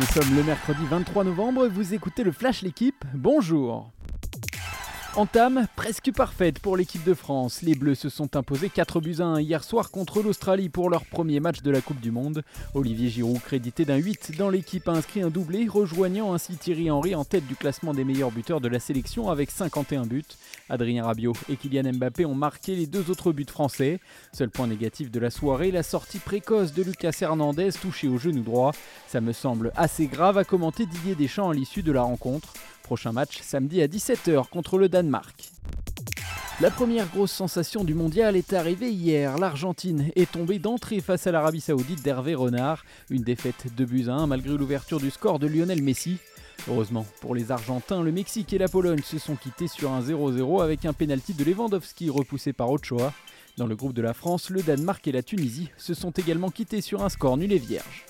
Nous sommes le mercredi 23 novembre, vous écoutez le Flash L'équipe, bonjour Entame presque parfaite pour l'équipe de France. Les Bleus se sont imposés 4 buts à 1 hier soir contre l'Australie pour leur premier match de la Coupe du Monde. Olivier Giroud, crédité d'un 8 dans l'équipe, a inscrit un doublé, rejoignant ainsi Thierry Henry en tête du classement des meilleurs buteurs de la sélection avec 51 buts. Adrien Rabiot et Kylian Mbappé ont marqué les deux autres buts français. Seul point négatif de la soirée, la sortie précoce de Lucas Hernandez touché au genou droit. Ça me semble assez grave à commenter Didier Deschamps à l'issue de la rencontre. Prochain match samedi à 17h contre le Danemark. La première grosse sensation du mondial est arrivée hier. L'Argentine est tombée d'entrée face à l'Arabie Saoudite d'Hervé Renard. Une défaite de buts à 1 malgré l'ouverture du score de Lionel Messi. Heureusement pour les Argentins, le Mexique et la Pologne se sont quittés sur un 0-0 avec un pénalty de Lewandowski repoussé par Ochoa. Dans le groupe de la France, le Danemark et la Tunisie se sont également quittés sur un score nul et vierge.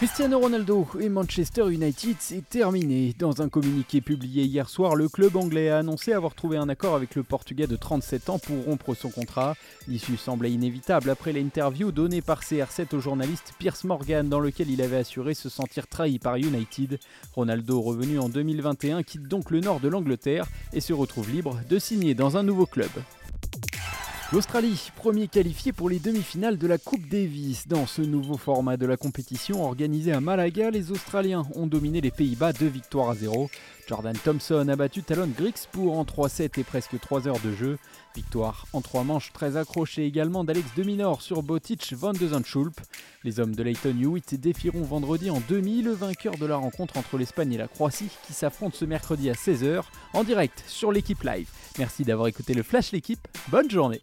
Cristiano Ronaldo et Manchester United, c'est terminé. Dans un communiqué publié hier soir, le club anglais a annoncé avoir trouvé un accord avec le Portugais de 37 ans pour rompre son contrat. L'issue semblait inévitable après l'interview donnée par CR7 au journaliste Pierce Morgan dans lequel il avait assuré se sentir trahi par United. Ronaldo, revenu en 2021, quitte donc le nord de l'Angleterre et se retrouve libre de signer dans un nouveau club. L'Australie, premier qualifié pour les demi-finales de la Coupe Davis. Dans ce nouveau format de la compétition organisé à Malaga, les Australiens ont dominé les Pays-Bas 2 victoires à 0. Jordan Thompson a battu Talon Grigspur en 3-7 et presque 3 heures de jeu. Victoire en 3 manches très accrochée également d'Alex Deminor sur Botic van de Zandschulp. Les hommes de Leighton Hewitt défieront vendredi en demi le vainqueur de la rencontre entre l'Espagne et la Croatie qui s'affrontent ce mercredi à 16h en direct sur l'équipe live. Merci d'avoir écouté le Flash l'équipe, bonne journée